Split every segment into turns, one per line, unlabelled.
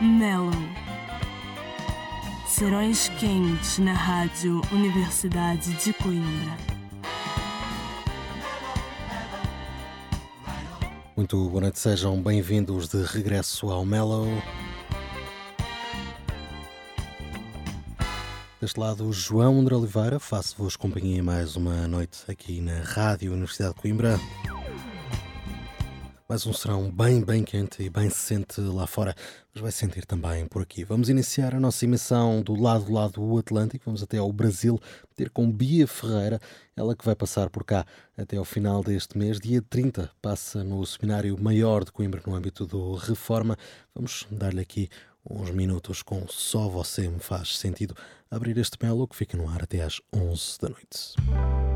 Mellow. Serões quentes na Rádio Universidade de Coimbra.
Muito boa noite, sejam bem-vindos de regresso ao Mellow. Deste lado, João André Oliveira, faço-vos companhia mais uma noite aqui na Rádio Universidade de Coimbra. Mais um serão bem, bem quente e bem se sente lá fora, mas vai sentir também por aqui. Vamos iniciar a nossa emissão do lado do lado do Atlântico, vamos até ao Brasil, ter com Bia Ferreira, ela que vai passar por cá até ao final deste mês. Dia 30 passa no Seminário Maior de Coimbra, no âmbito do Reforma. Vamos dar-lhe aqui uns minutos com Só Você Me Faz Sentido. Abrir este melo que fica no ar até às 11 da noite.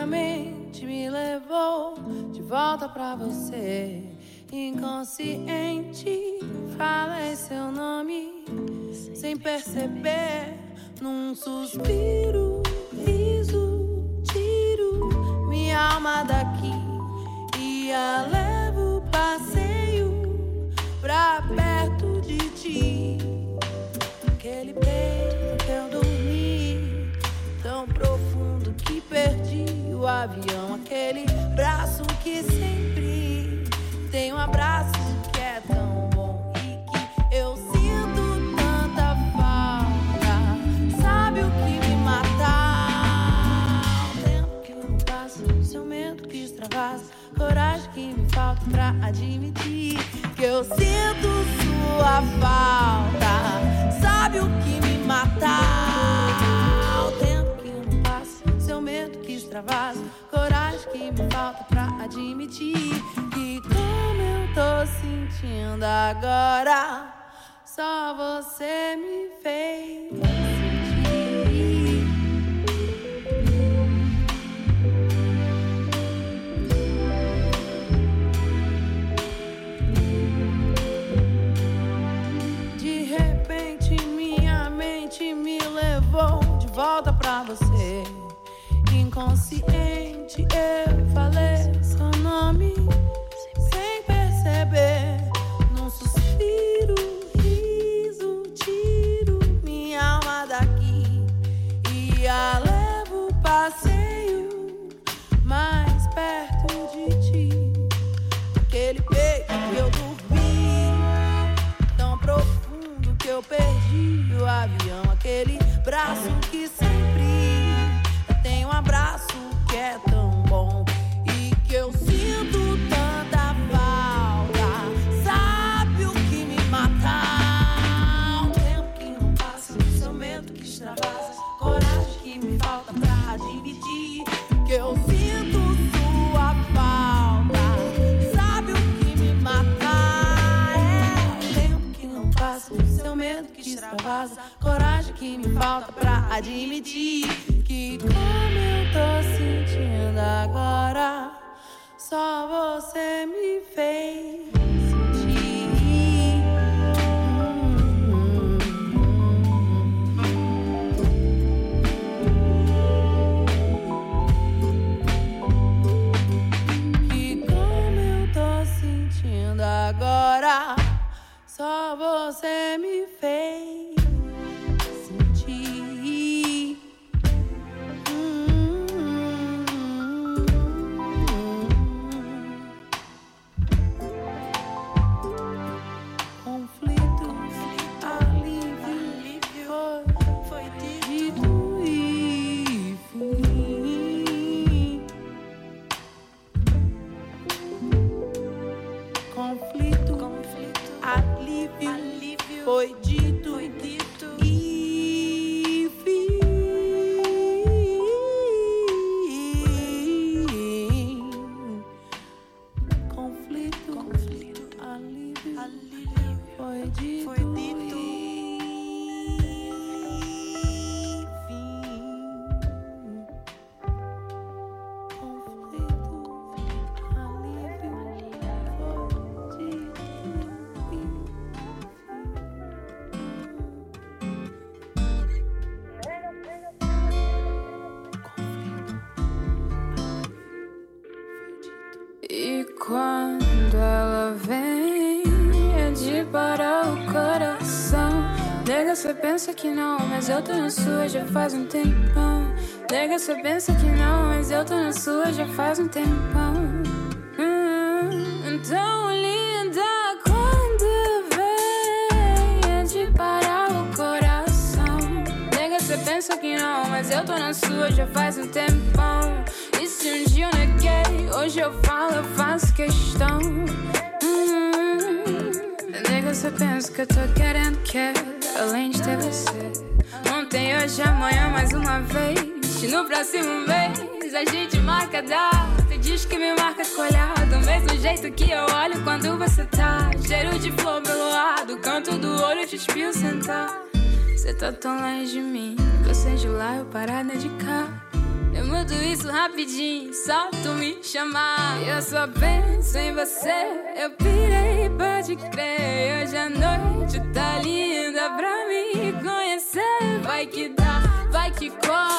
Minha mente me levou de volta pra você. Inconsciente, falei seu nome sem perceber. Num suspiro, riso, tiro minha alma daqui e a levo passeio pra perto de ti. Avião. Aquele braço que sempre tem um abraço que é tão bom e que eu sinto tanta falta. Sabe o que me mata? O tempo que não passa, seu medo que extravasa, coragem que me falta pra admitir que eu sinto sua falta. Sabe o que me mata? O tempo que não passa, seu medo que extravasa, que me falta pra admitir que como eu tô sentindo agora, só você me fez sentir. De repente minha mente me levou de volta pra você. Inconsciente eu falei seu nome sem perceber. Num suspiro, riso, tiro minha alma daqui e a levo passeio mais perto de ti. Aquele peito que eu dormi tão profundo que eu perdi o avião. Aquele braço que me falta pra admitir que eu sinto sua falta. Sabe o que me mata? É o tempo que não passa, seu medo que extravasa, coragem que me falta pra admitir que como eu tô sentindo agora, só você me fez só você me E quando ela vem, é de parar o coração.
Nega, você pensa que não, mas eu tô na sua já faz um tempão. Nega, você pensa que não, mas eu tô na sua já faz um tempão. Hum, então, linda, quando vem, é de parar o coração. Nega, você pensa que não, mas eu tô na sua já faz um tempão. Se um dia eu neguei, hoje eu falo, eu faço questão. Hum, nega, você pensa que eu tô querendo que além de ter você. Ontem, hoje, amanhã, mais uma vez. No próximo mês, a gente marca data. Diz que me marca com olhar. Do mesmo jeito que eu olho quando você tá. Cheiro de flor pelo lado. Canto do olho, te espio sentar. Você tá tão longe de mim. Você de lá, eu parada de cá. Eu mudo isso rapidinho, só tu me chamar. Eu só penso em você, eu pirei, pode crer. Hoje a noite tá linda pra me conhecer. Vai que dá, vai que cola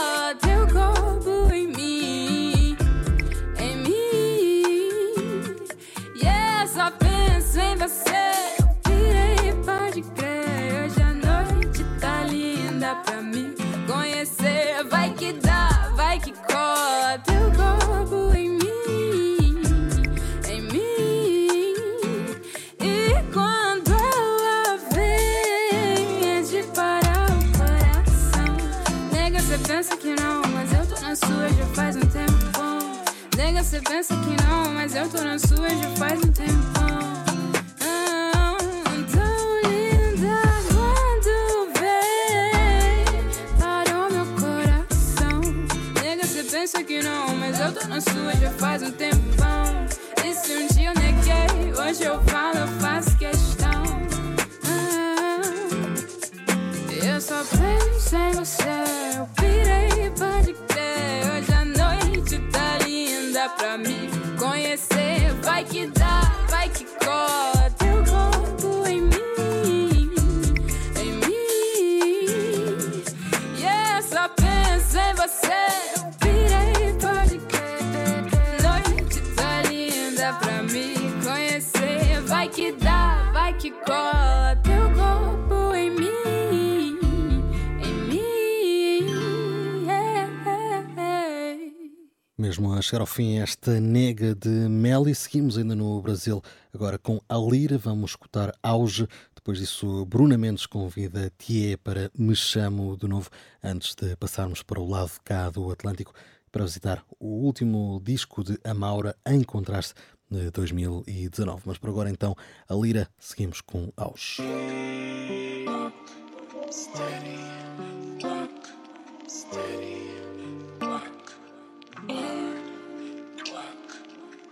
você pensa que não, mas eu tô na sua já faz um tempão. Pensa que não, mas eu tô na sua já faz um tempão. E se um dia eu neguei, hoje eu falo, eu faço questão. Ah, eu só penso em você, eu pirei, pode pra me conhecer. Vai que dá, vai que cola
Mesmo a chegar ao fim esta nega de Meli, seguimos ainda no Brasil, agora com a Lira, vamos escutar Auge, depois disso Bruna Mendes convida Thier para Me Chamo de novo, antes de passarmos para o lado de cá do Atlântico, para visitar o último disco de Amaura em contraste de 2019. Mas por agora então, a Lira, seguimos com Auge.
Meu copo, chega mais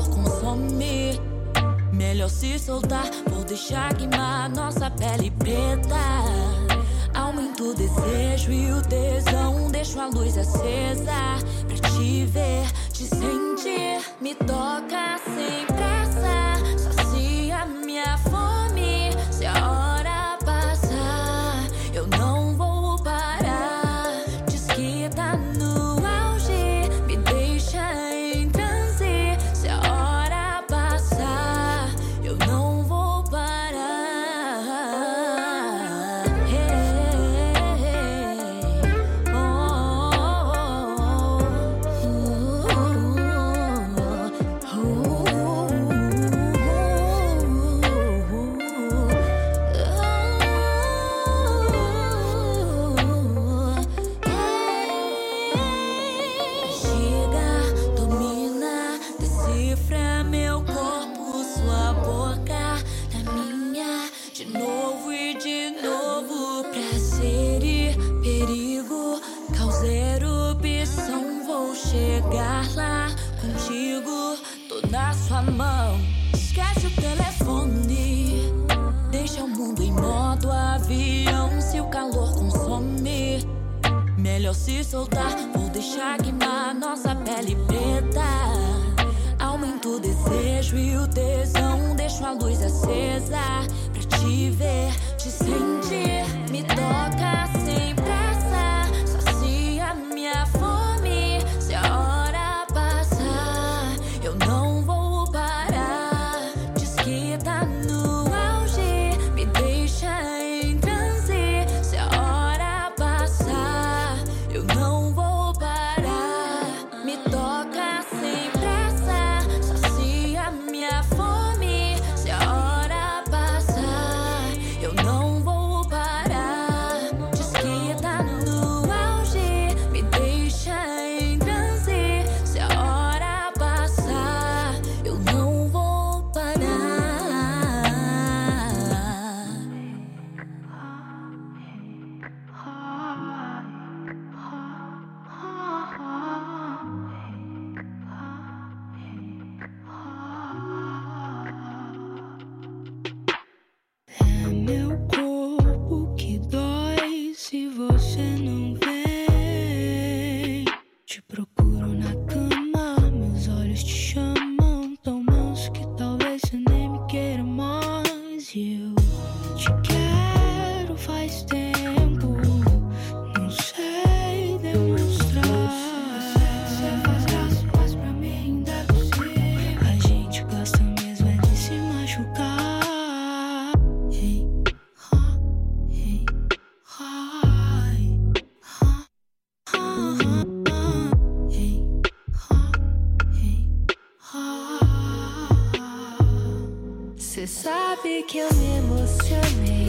calor consome. Melhor se soltar, vou deixar queimar nossa pele preta. Aumento o desejo e o tesão, deixo a luz acesa pra te ver, te sentir. Me toca sem se soltar, vou deixar queimar nossa pele preta. Aumento o desejo e o tesão, deixo a luz acesa pra te ver, te sentir, me toca
Cê sabe que eu me emocionei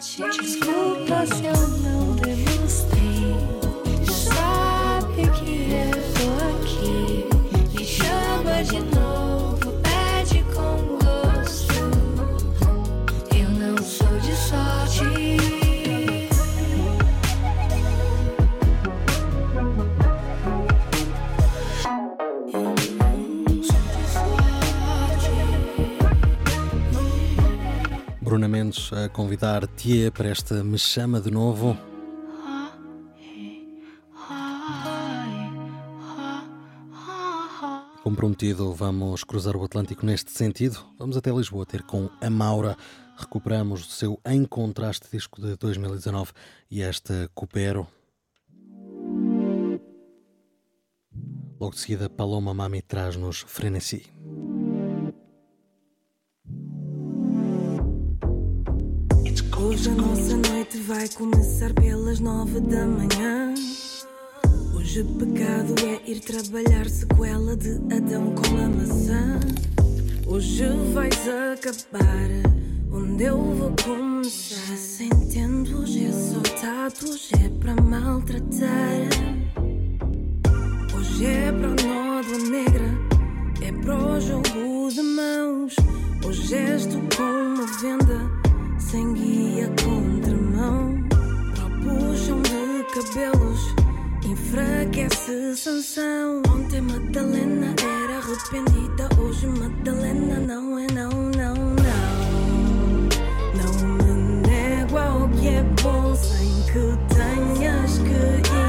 sorte,
desculpa se eu não demonstrei. Sabe que eu tô aqui. Me chama de novo, pede com gosto. Eu não sou de sorte.
Bruna Mendes a convidar Tia para esta Me Chama de Novo. Comprometido, vamos cruzar o Atlântico neste sentido. Vamos até Lisboa ter com a Maura. Recuperamos o seu Em Contraste disco de 2019 e esta Coopero. Logo de seguida, Paloma Mami traz-nos Frenesi.
Hoje a nossa noite vai começar pelas nove da manhã. Hoje pecado é ir trabalhar sequela de Adão com a maçã. Hoje vais acabar onde eu vou começar. Se entendo, hoje é hoje é para maltratar. Hoje é para o nó da negra, é para o jogo de mãos. Hoje és tu com uma venda, sem guia contramão. Para o puxão de cabelos, enfraquece sanção. Ontem Madalena era arrependida, hoje Madalena não é, não, não, não. Não me nego ao que é bom sem que tenhas que ir.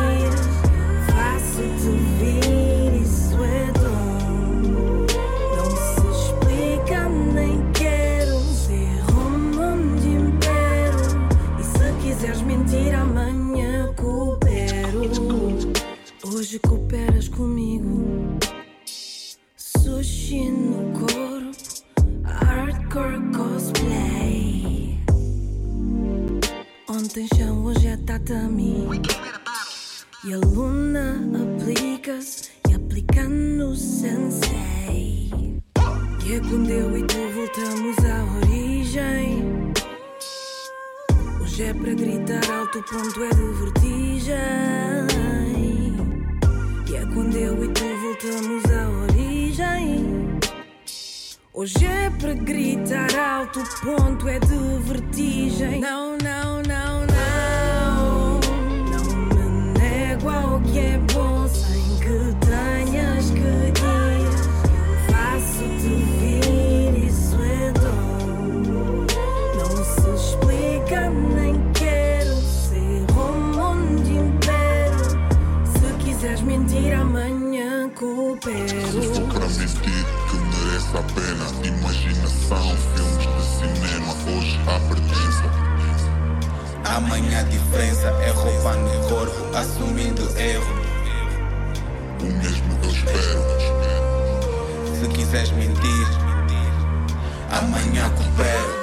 Hoje cooperas comigo. Sushi no
corpo, hardcore cosplay. Ontem chão, hoje é tatami. E a Luna aplicas e aplica no sensei. Que é aprendeu e tu voltamos à origem. Hoje é para gritar alto, pronto é de vertigem. E é quando eu e tu voltamos à origem. Hoje é para gritar alto, ponto é de vertigem. Não, não, não, não. Não me nego ao que é bom
Para mentir que merece a pena. Imaginação, filmes de cinema. Hoje há pertença
Amanhã a diferença. É roupa no corpo, assumindo erro.
O mesmo eu espero.
Se quiseres mentir, amanhã coopero.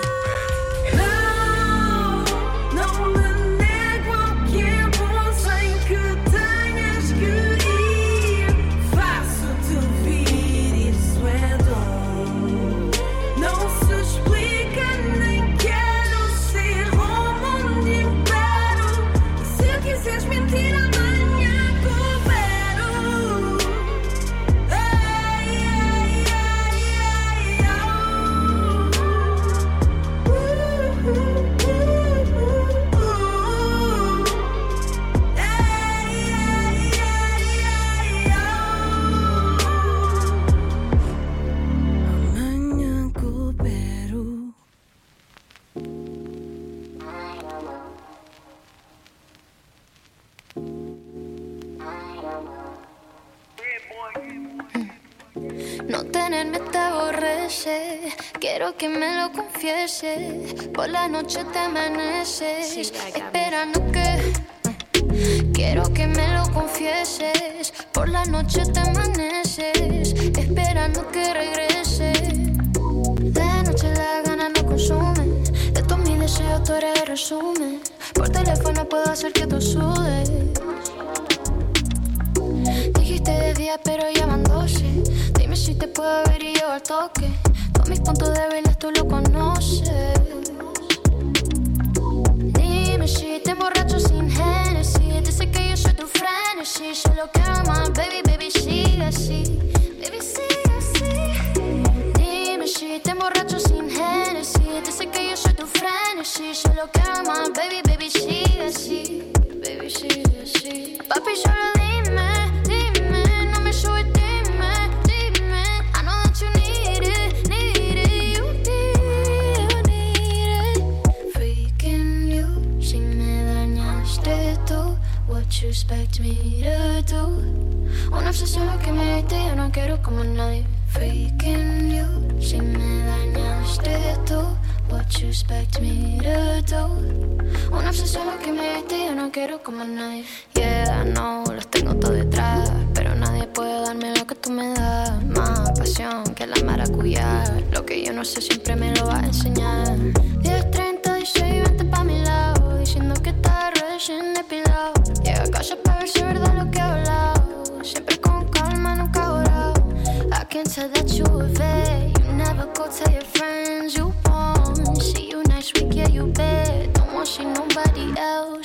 Quiero que me lo confiese. Por la noche te amaneces, esperando que. Quiero que me lo confieses. Por la noche te amaneces, esperando que regrese. De noche la gana no consume, de todos mis deseos tú eres el resumen. Por teléfono puedo hacer que tú sudes. Dijiste de día, pero ya van 12. Dime si te puedo ver y yo al toque. Mis puntos débiles tú lo conoces. Dime si te emborracho sin Genesis. Dice que yo soy tu frenesí. Solo quiero más, baby, baby, sigue así. Baby, sigue así. Dime si te emborracho sin Genesis. Dice que yo soy tu frenesí. Solo quiero más, baby, baby, sigue así. Baby, sigue así. Papi, solo dime. Expect me to do? Una obsesión que me diste, yo no quiero como nadie. Freaking you, si me dañaste tú. What you expect me to do? Una obsesión que me diste, yo no quiero como nadie. Yeah, no, los tengo todo detrás. Pero nadie puede darme lo que tú me das. Más pasión que la maracuyá. Lo que yo no sé siempre me lo va a enseñar. Tell your friends you won't. See you next week, yeah, you bet. Don't want see nobody else,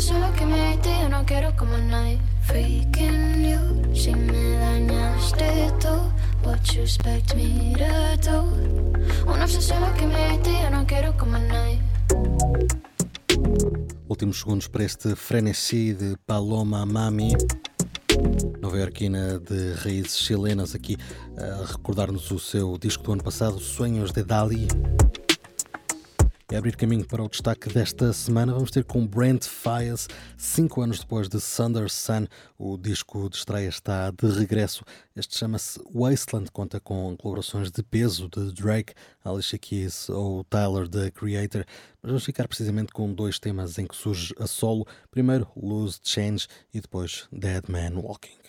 Una obsesión lo que me diste, yo no quiero como nadie. Freaking you, si me dañaste tú. What you expect me to do? Una obsesión lo que me diste, yo no quiero como nadie.
Últimos segundos para este Frenesí de Paloma Mami. nova-iorquina de raízes chilenas, aqui a recordar-nos o seu disco do ano passado, Sonhos de Dali. E abrir caminho para o destaque desta semana, vamos ter com Brent Fias, cinco anos depois de Thunder Sun, o disco de estreia está de regresso. Este chama-se Wasteland, conta com colaborações de peso de Drake, Alicia Keys ou Tyler, the Creator. Mas vamos ficar precisamente com dois temas em que surge a solo. Primeiro, Lose Change e depois Dead Man Walking.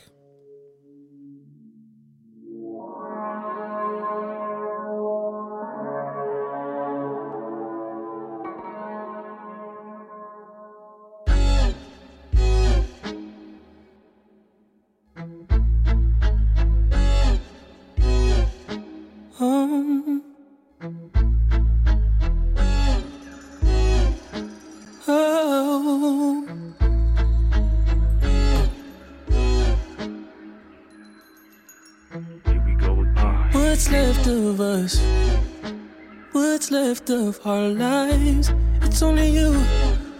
Of our lives. It's only you,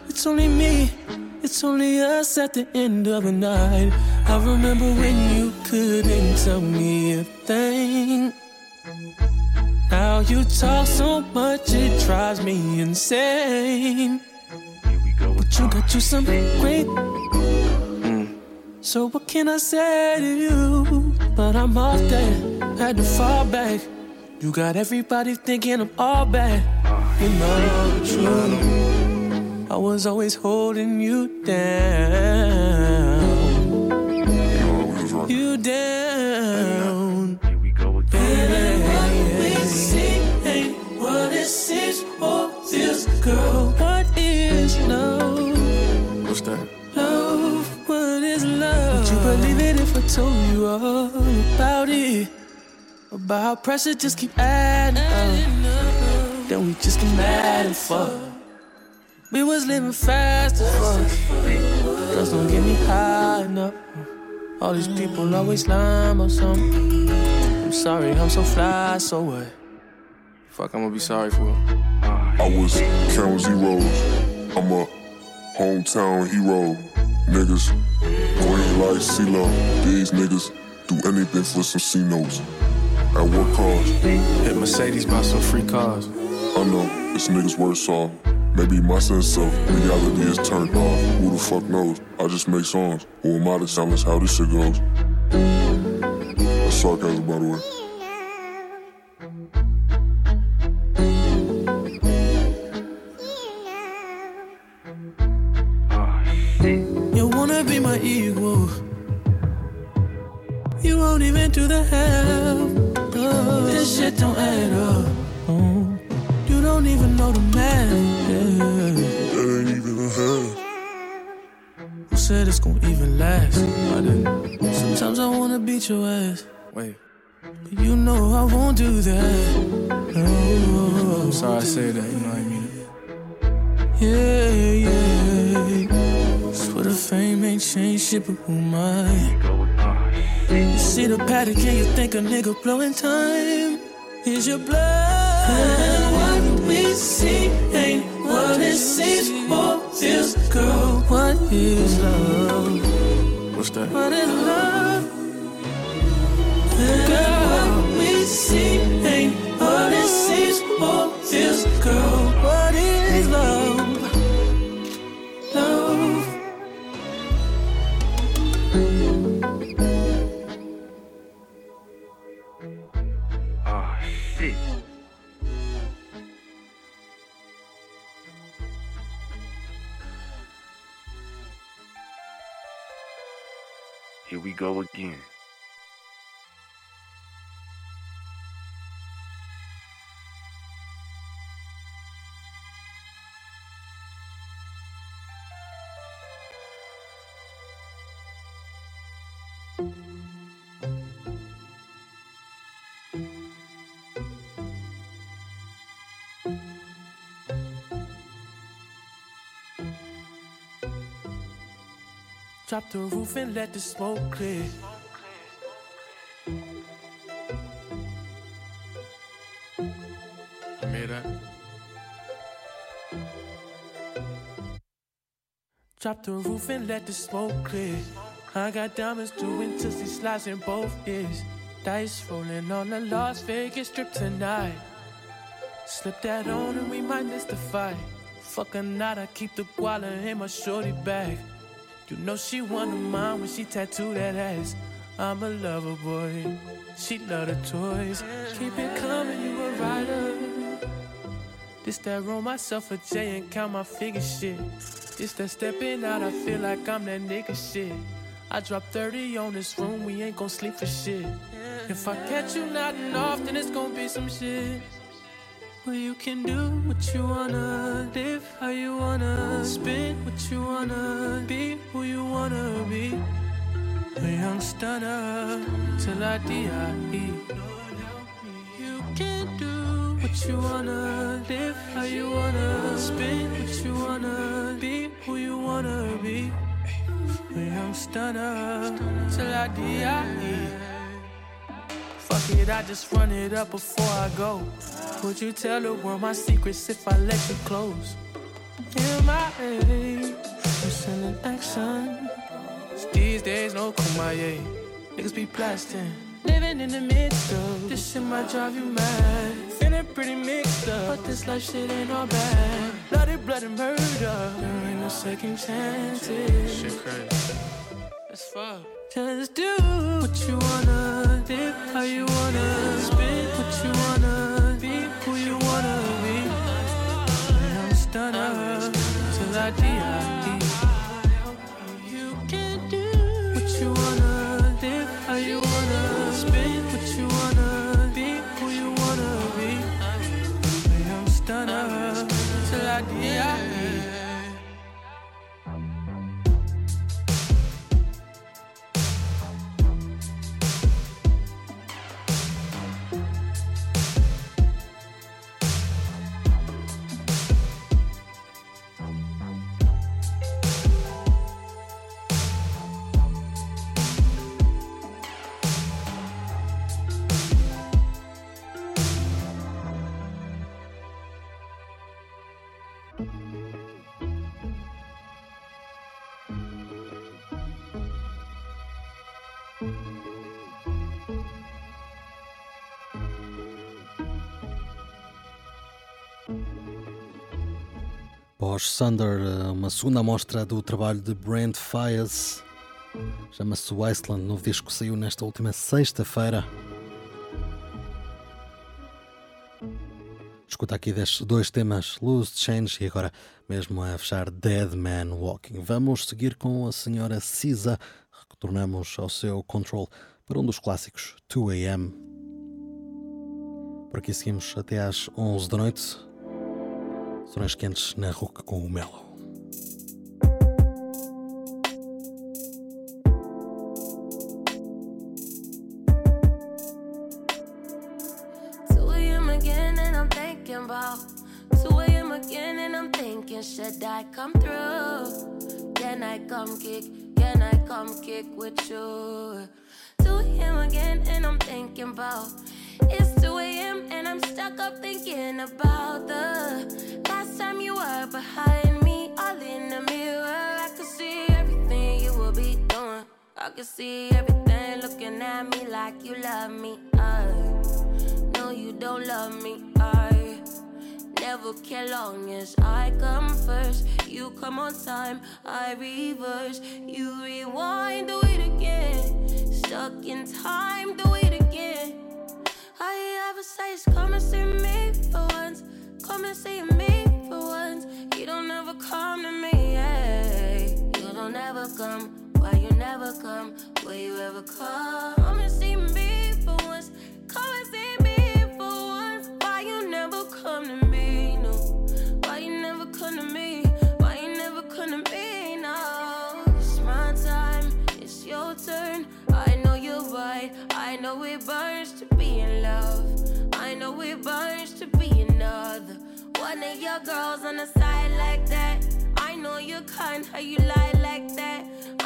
it's only me, it's only us at the end of a night. I remember when you couldn't tell me a thing. Now you talk so much, it drives me insane. But you got you some great. So what can I say to you? But I'm off there, had to fall back. You got everybody thinking I'm all bad. You know the truth. I was always holding you down. You down. Here we go again. What we see ain't what it seems for this girl. What is love?
What's that?
Love, what is love? Would you believe it if I told you all about it? About how pressure just keep adding up. Then we just get mad and fuck. We was living fast as fuck. Girls don't get me high enough. All these people always lying about something. I'm sorry, I'm so fly, so what?
Fuck, I'm gonna be sorry for.
I was counting zeros. I'm a hometown hero. Niggas, green light, CeeLo. These niggas do anything for some C notes. At what cost?
Hit Mercedes by some free cars.
I know, this nigga's worse off. Maybe my sense of reality is turned off. Who the fuck knows? I just make songs. Who am I to challenge how this shit goes? That's sarcasm, by the way.
Who said even last? Sometimes I wanna beat your ass.
Wait,
But you know I won't do that. No.
I'm sorry I say that, you know what I mean?
Yeah, yeah. Swear the fame ain't changed shit, but who am I? You see the paddock and you think a nigga blowing time. Is your blood? And what we see ain't what it seems for this girl. What is love?
What's that?
What is love? Girl, what we see ain't what it seems for this girl. What is love? Love.
Here we go again.
Drop the roof and let the smoke clear.
You made that?
Drop the roof and let the smoke clear. I got diamonds doing tootsie slides in both ears. Dice rolling on the Las Vegas strip tonight. Slip that on and we might miss the fight. Fuck or not, I keep the guala in my shorty bag. You know she one of mine when she tattooed that ass. I'm a lover boy. She love the toys. Keep it coming, you a rider. This that roll myself a J and count my figure shit. This that stepping out, I feel like I'm that nigga shit. I drop 30 on this room, we ain't gon' sleep for shit. If I catch you nodding off, then it's gon' be some shit. But you can do what you wanna, live how you wanna, spin what you wanna, be who you wanna be. A young stunner till I die. You can do what you wanna, live how you wanna, spin what you wanna, be who you wanna be. A young stunner till I die. Fuck it, I just run it up before I go. Would you tell the world my secrets if I let you close? In my age, I'm sending action. These days, no kumbaya. Niggas be blasting. Living in the midst of this shit might drive you mad. Feeling pretty mixed up, but this life shit ain't all bad. Bloody, bloody murder. There ain't no second chances.
Shit crazy.
That's fuck. Just do what you wanna, live how you wanna,
Pós Sunder, uma segunda amostra do trabalho de Brent Fias. Chama-se Wasteland, novo disco que saiu nesta última sexta-feira. Escuta aqui destes dois temas, Lose Change e agora mesmo a fechar Dead Man Walking. Vamos seguir com a senhora Cisa. Retornamos ao seu control para um dos clássicos, 2AM. Por aqui seguimos até às 11 da noite. Sorões quentes na RUC com o Mellow.
Two a.m. again, and I'm thinking 2 a.m. again, and I'm thinking, should I come through? Can I come kick? Can I come kick with you? 2 a.m. again, and I'm thinking about it's 2 a.m. and I'm stuck up thinking about the last time you were behind me, all in the mirror. I could see everything you will be doing. I could see everything looking at me like you love me. I know you don't love me. I never care long as I come first. You come on time, I reverse. You rewind, do it again. Stuck in time, do it again. All you ever say is come and see me for once. Come and see me for once. You don't ever come to me, yeah. You don't ever come. Why you never come? Will you ever come? Come and see me for once. Come and see me for once. Why you never come to me? No. Why you never come to me? Why you never come to me? No. It's my time. It's your turn. I know you're right. I know it burns to love. I know it burns to be another. One of your girls on the side like that. I know you're kind, how you lie like that.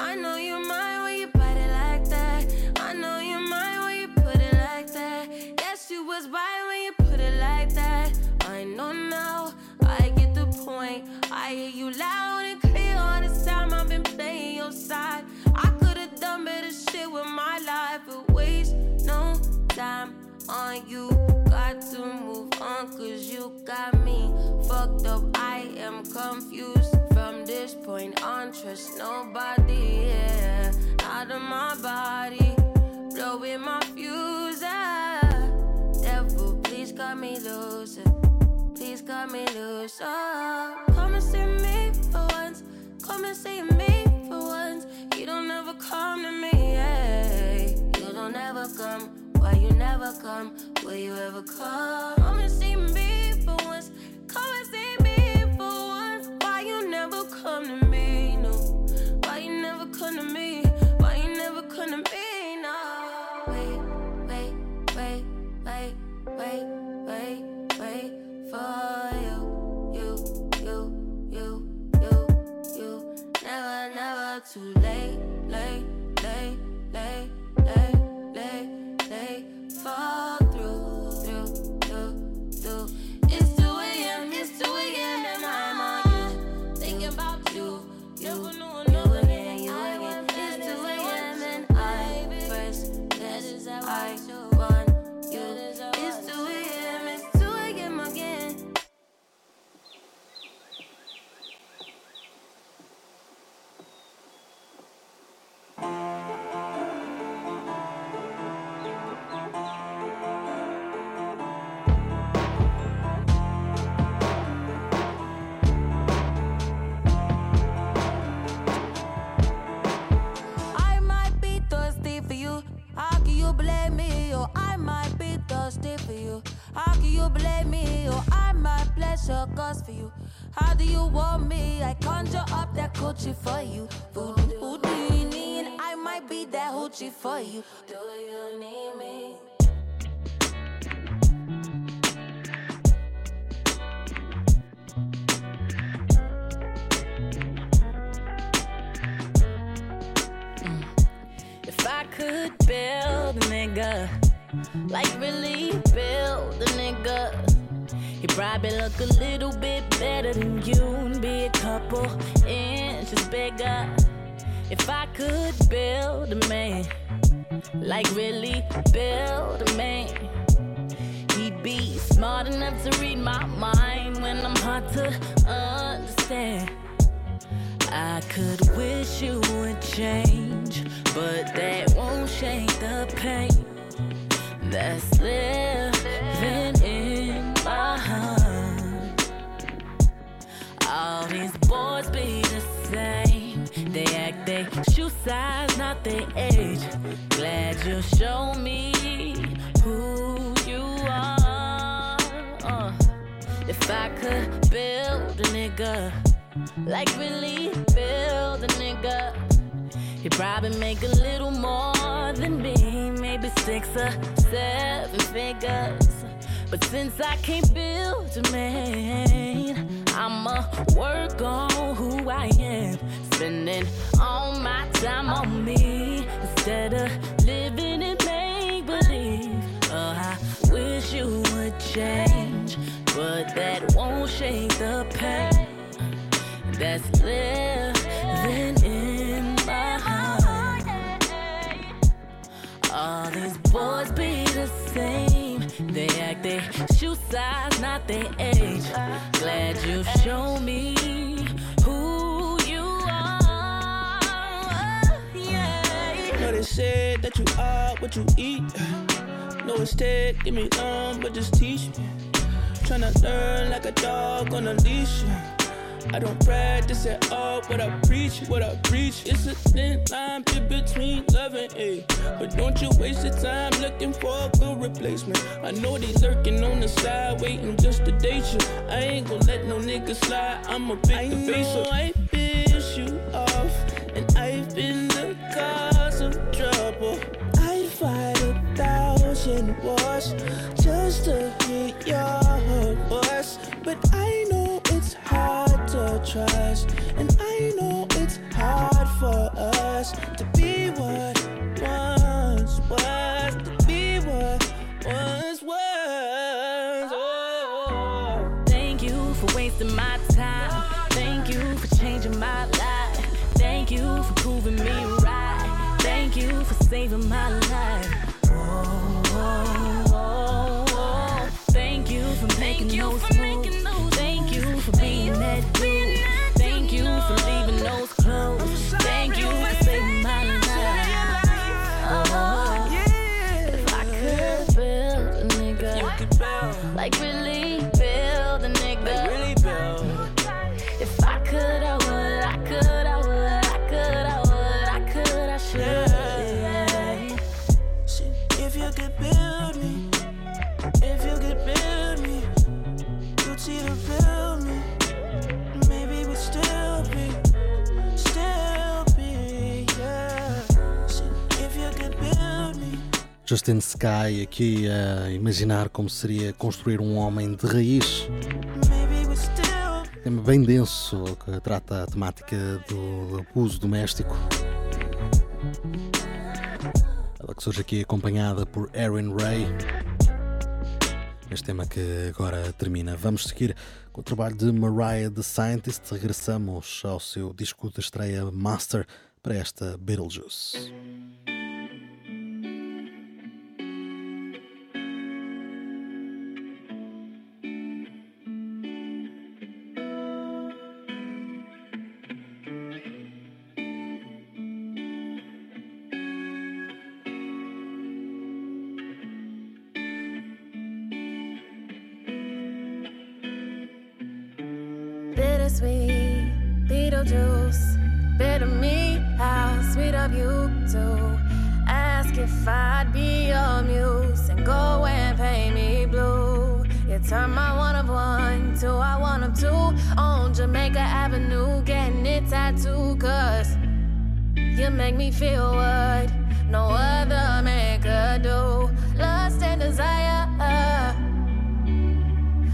I know you're mine when you bite it like that. I know you're mine when you put it like that. Yes, you was right when you put it like that. I know now, I get the point. I hear you loud on you. Got to move on, cause you got me fucked up. I am confused. From this point on, trust nobody. Yeah, out of my body, blowing my fuse. Devil, please cut me loose. Please cut me loose. Oh, come and see me for once. Come and see me for once. You don't ever come to me. Yeah. You don't ever come. You never come? Will you ever come? Come and see me for once. Come and see me for once. Why you never come to me? No. Why you never come to me? Why you never come to me? No. Wait, wait, wait, wait, wait, wait, wait for you, you, you, you, you, you. Never, never too late,
probably look a little bit better than you and be a couple inches bigger. If I could build a man, like really build a man, he'd be smart enough to read my mind when I'm hard to understand. I could wish you would change, but that won't shake the pain that's living All these boys be the same. They act they shoe size, not their age. Glad you show me who you are. Uh, if I could build a nigga, like really build a nigga. he'd probably make a little more than me, maybe six or seven figures. But since I can't build a man, I'ma work on who I am, spending all my time on me instead of living in make believe. Oh, uh, I wish you would change, but that won't shake the pain that's living in my heart. All these boys be the same. They act they shoe size, not their age. Glad you show me who you are. Yeah.
Know they said that you are what you eat. No, it's taking me long, but just teach me. Tryna learn like a dog on a leash. I don't practice at all, but I preach what I preach. It's a thin line in between love and hate. But don't you waste your time looking for a good replacement. I know they lurking on the side, waiting just to date you. I ain't gon' let no nigga slide. I'ma pick the face
know
up.
I
piss you off, and I've been the cause of trouble.
I'd fight a thousand wars just to get your hard
Justin Sky aqui a imaginar como seria construir um homem de raiz. Tema bem denso que trata a temática do abuso doméstico. Ela que surge aqui acompanhada por Erin Ray. Este tema que agora termina. Vamos seguir com o trabalho de Mariah the Scientist. Regressamos ao seu disco de estreia Master para esta Beetlejuice.
Of you to ask if I'd be your muse and go and paint me blue. You turn my one of one to I one of two on Jamaica Avenue, getting it tattooed. Cause you make me feel what no other man could do. Lust and desire.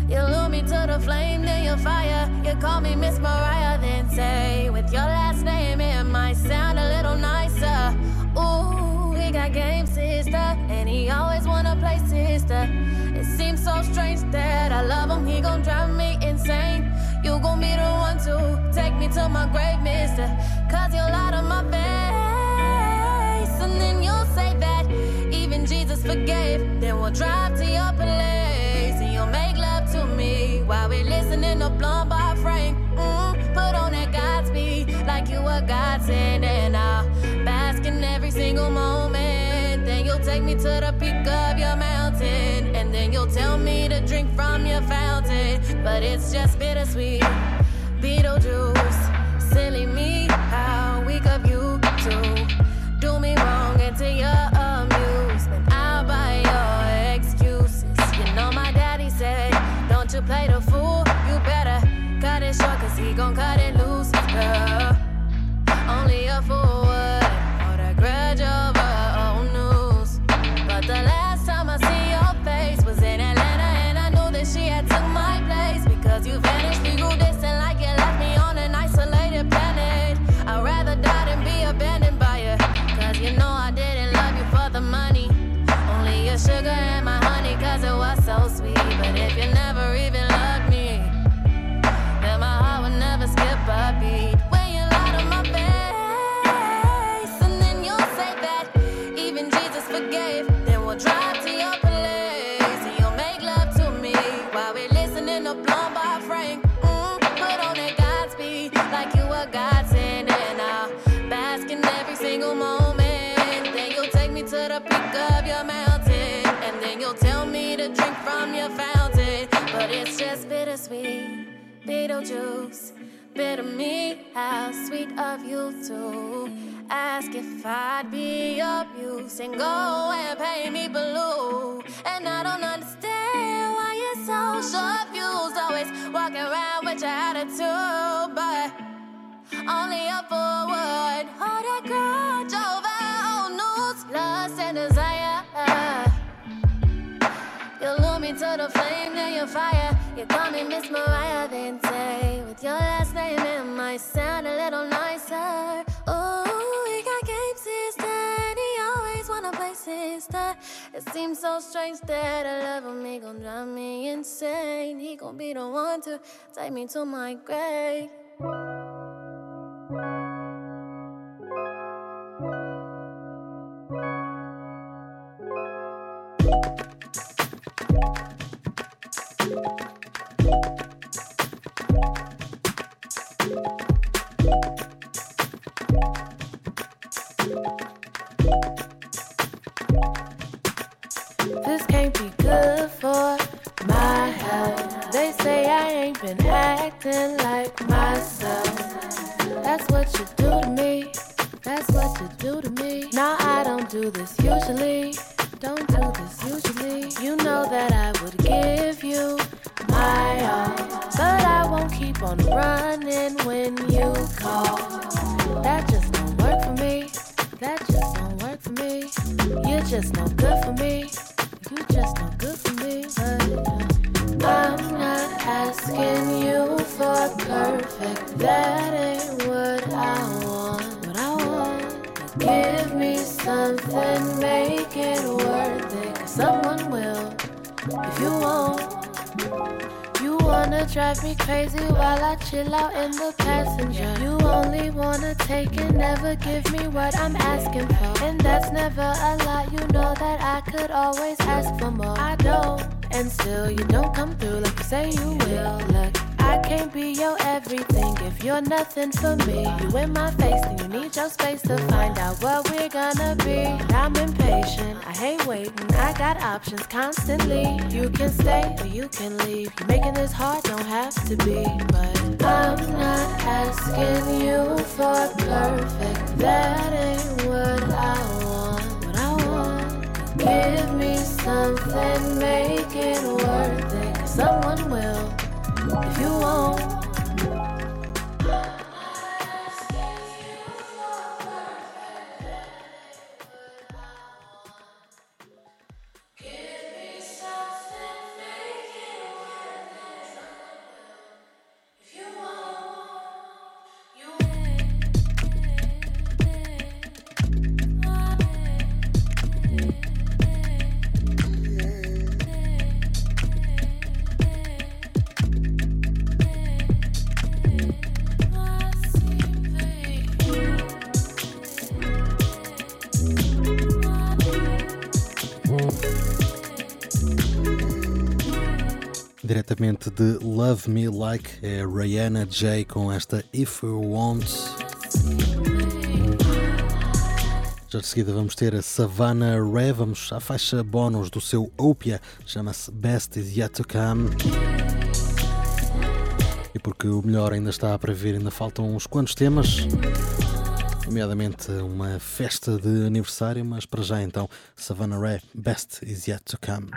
You lure me to the flame, then you fire. You call me Miss Mariah, then say, strange that I love him, he gon' drive me insane. You gon' be the one to take me to my grave, mister. Cause you'll out of my face, and then you'll say that even Jesus forgave. Then we'll drive to your place, and you'll make love to me while we're listening to Blonde by Frank. Mm, put on that Godspeed like you a godsend, and I'll bask in every single moment. Then you'll take me to the peak of your mountain, you'll tell me to drink from your fountain. But it's just bittersweet, Beetlejuice, silly me, how weak of you to do me wrong and to your amusement. I'll buy your excuses. You know my daddy said, Don't you play the fool, you better cut it short, cause he gon' cut it loose, girl. Only a fool the money. Only your sugar and my honey, cause it was so sweet. But if you never Beetlejuice. Bitter me, how sweet of you to ask if I'd be muse and go and pay me blue. And I don't understand why you're so short fused, always walking around with your attitude, but only a fool would hold a grudge over old news, lust and desire. You lure me to the flame, then you fire. You call me Miss Mariah, might sound a little nicer. Oh, he got game, sister, he always wanna play sister. It seems so strange that I love him, he gon' drive me insane. He gon' be the one to take me to my grave.
This can't be good for my health.
They say I ain't been acting like myself. That's what you do to me. That's what you do to me. Now I don't do this usually. Don't do this usually. You know that I would give you my all. But I won't keep on running when you call. That just don't work for me. That just don't work for me. You're just no good for me. Just no good for me. But I'm not asking you for perfect. That ain't what I want. What I want. Give me something, make it worth it. 'Cause someone will, if you won't. Wanna drive me crazy while I chill out in the passenger. You only wanna take and never give me what I'm asking for. And that's never a lot, you know that I could always ask for more. I don't, and still you don't come through like you say you will. Look, I can't be your everything if you're nothing for me. You in my face, and you need your space to find out what we're gonna be. I'm impatient, I hate waiting. I got options constantly. You can stay or you can leave. You're making this hard, don't have to be. But I'm not asking you for perfect. That ain't what I want. What I want. Give me something, make it worth it. someone will if you won't.
De Love Me Like é Rihanna J com esta If You Want. Já de seguida vamos ter a Savannah Ray, vamos à faixa bónus do seu Opia, chama-se Best Is Yet To Come. E porque o melhor ainda está para vir, ainda faltam uns quantos temas, nomeadamente uma festa de aniversário, mas para já então, Savannah Ray, Best Is Yet To Come.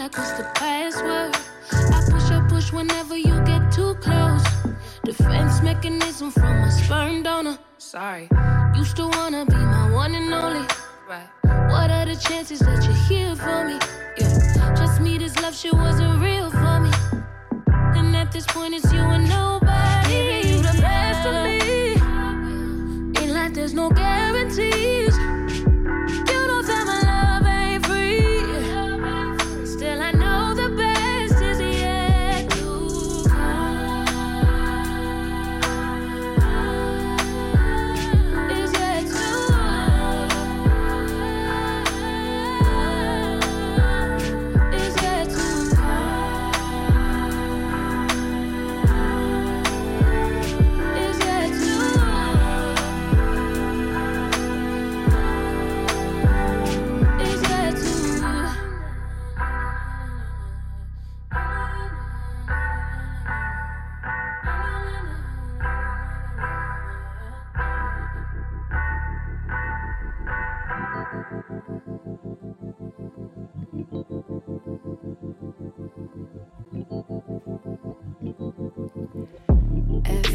Like what's the password? I push up push whenever you get too close. Defense mechanism from a sperm donor. Sorry. Used to wanna be my one and only. Right. What are the chances that you're here for me? Yeah. Just me, this love shit wasn't real for me. And at this point, it's you and nobody.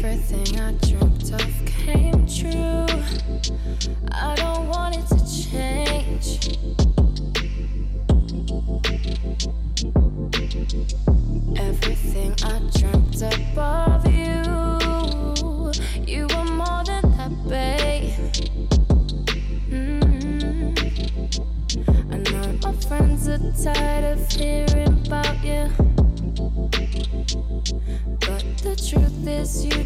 Everything I dreamt of came true. I don't want it to change. Everything I dreamt of you, you were more than that, babe. Mm. I know my friends are tired of hearing about you. But the truth is, you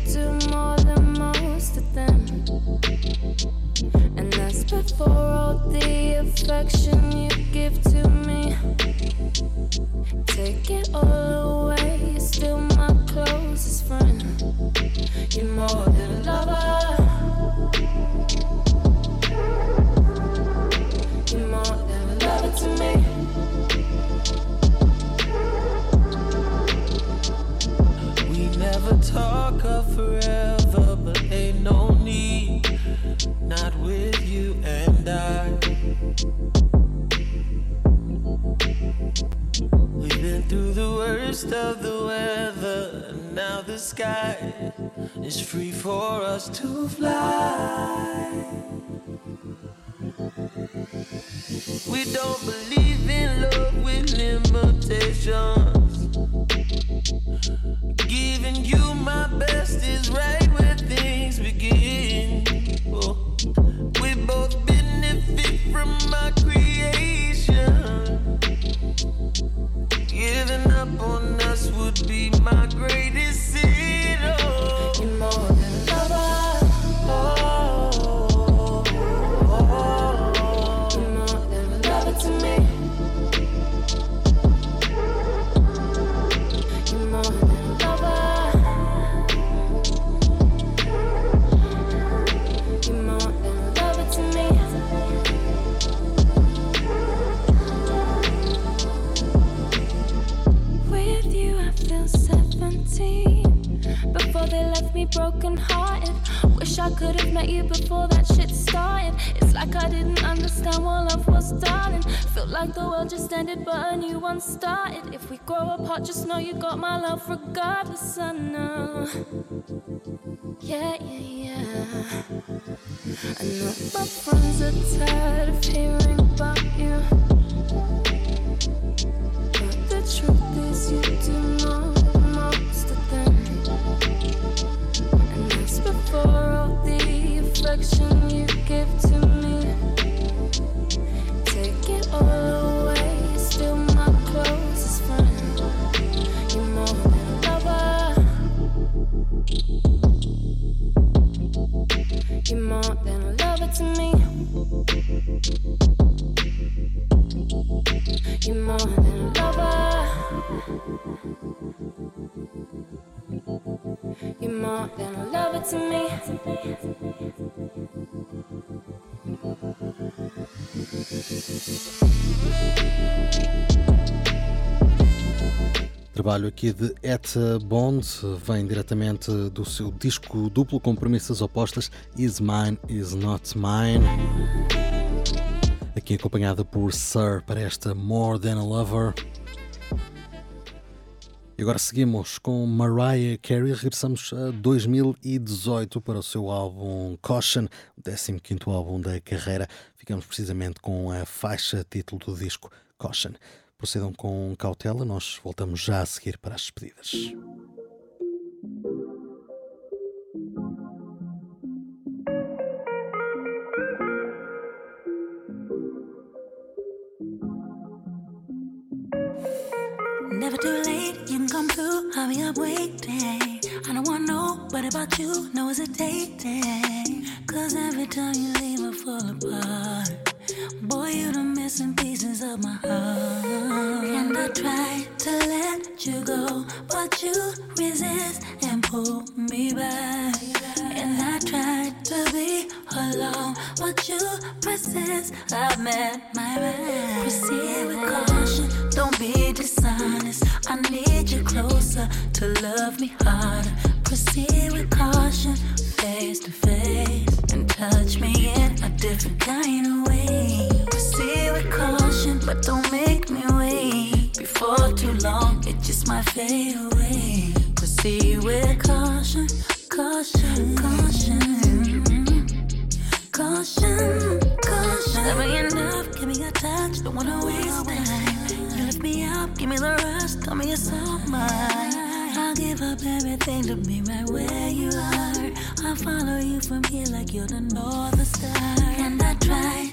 the affection you give to me. Take it all
sky is free for us to fly. We don't believe in love with limitations. Giving you my best is right
apart, just know you got my love regardless. I know. Yeah, yeah, yeah. I know my friends are tired of hearing about you.
Trabalho aqui de Etta Bond, vem diretamente do seu disco duplo com premissas opostas Is Mine, Is Not Mine. Aqui acompanhada por Sir para esta More Than a Lover. E agora seguimos com Mariah Carey, regressamos a 2018 para o seu álbum Caution, o 15 álbum da carreira. Ficamos precisamente com a faixa título do disco Caution. Procedam com cautela, nós voltamos já a seguir para as despedidas.
Never too late, you can come through. I'll be up waiting. I don't want nobody about you, no hesitating. Cause every time you leave, I fall apart. Boy, you the missing pieces of my heart. And I try to let you go, but you resist and pull me back. And I try to be alone, but you persist. I've met my man. Proceed with caution, don't be dishonest. I need you closer to love me harder. Proceed with caution, face to face, and touch me in a different kind of way. With caution, but don't make me wait. Before too long, it just might fade away. Proceed with caution, caution. Caution, caution, caution. Never enough, give me a touch, don't wanna waste time. You lift me up, give me the rest, tell me it's all mine. I'll give up everything to be right where you are. I'll follow you from here like you're the North Star. And I try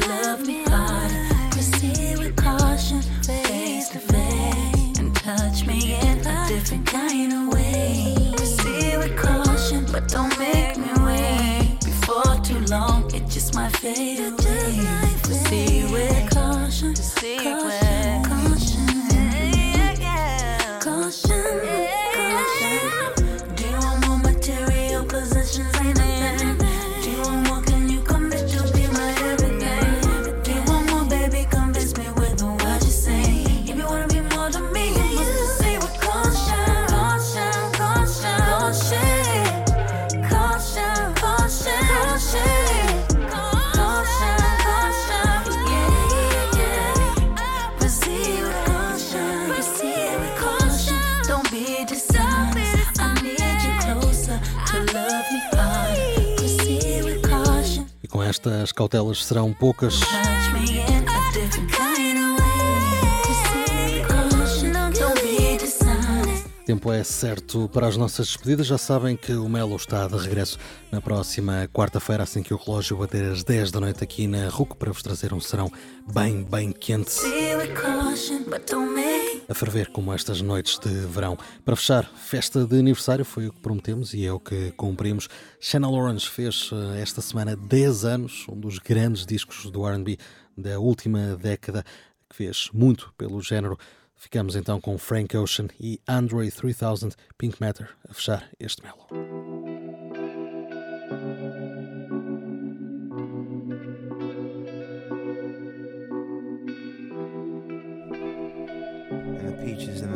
just might fade away. Proceed with caution, caution. Don't be dishonest.
Tempo é certo para as nossas despedidas. Já sabem que o Melo está de regresso na próxima quarta-feira, assim que o relógio bater às 10 da noite aqui na RUC, para vos trazer um serão bem, bem quente. A ferver como estas noites de verão. Para fechar, festa de aniversário foi o que prometemos e é o que cumprimos. Channel Orange fez eh, esta semana 10 anos, um dos grandes discos do R&B da última década, que fez muito pelo género. Ficamos então com Frank Ocean e Andre 3000 Pink Matter a fechar este melo.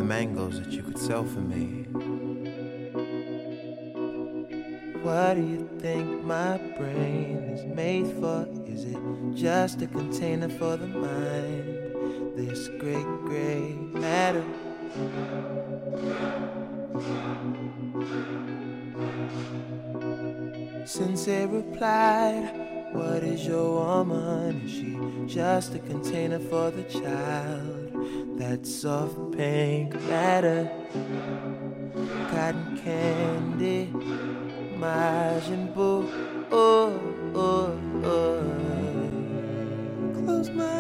Mangoes that you could sell for me. What do you think my brain is made for? Is it just a container for the mind? This great gray matter. Sensei replied, What is your woman? Is she just a container for the child? That soft pink matter, cotton candy, Majin Buu. Oh, oh, oh. Close my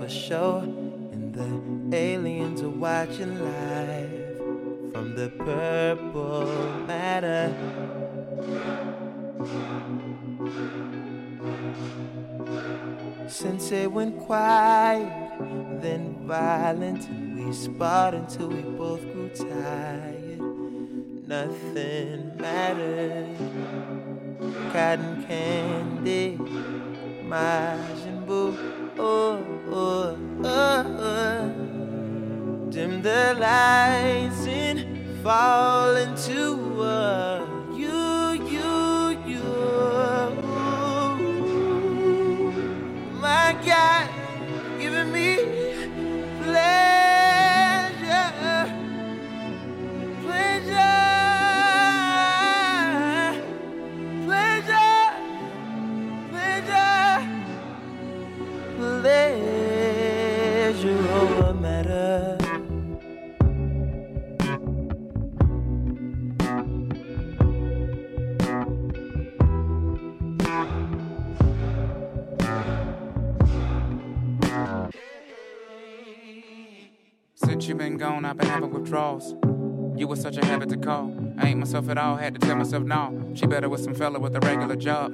for show and the aliens are watching live from the purple matter? Since it went quiet, then violent, and we sparred until we both grew tired. Nothing mattered. Cotton candy, Majin Buu. Oh, the lights and fall into
gone, I've been having withdrawals. You were such a habit to call. I ain't myself at all, had to tell myself no. She better with some fella with a regular job.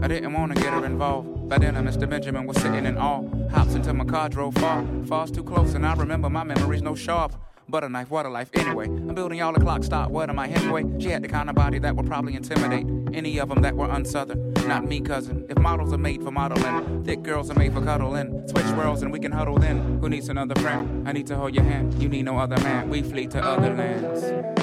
I didn't wanna get her involved. By then, Mr. Benjamin was sitting in awe. Hops into my car, drove far. Falls too close, and I remember my memories no sharp. Butter knife, what a life. Anyway, I'm building y'all a clock stop. What am I, Hemingway? She had the kind of body that would probably intimidate any of them that were unsouthern. Not me, cousin. If models are made for modeling, thick girls are made for cuddling. Switch worlds and we can huddle then. Who needs another friend? I need to hold your hand. You need no other man. We flee to other lands.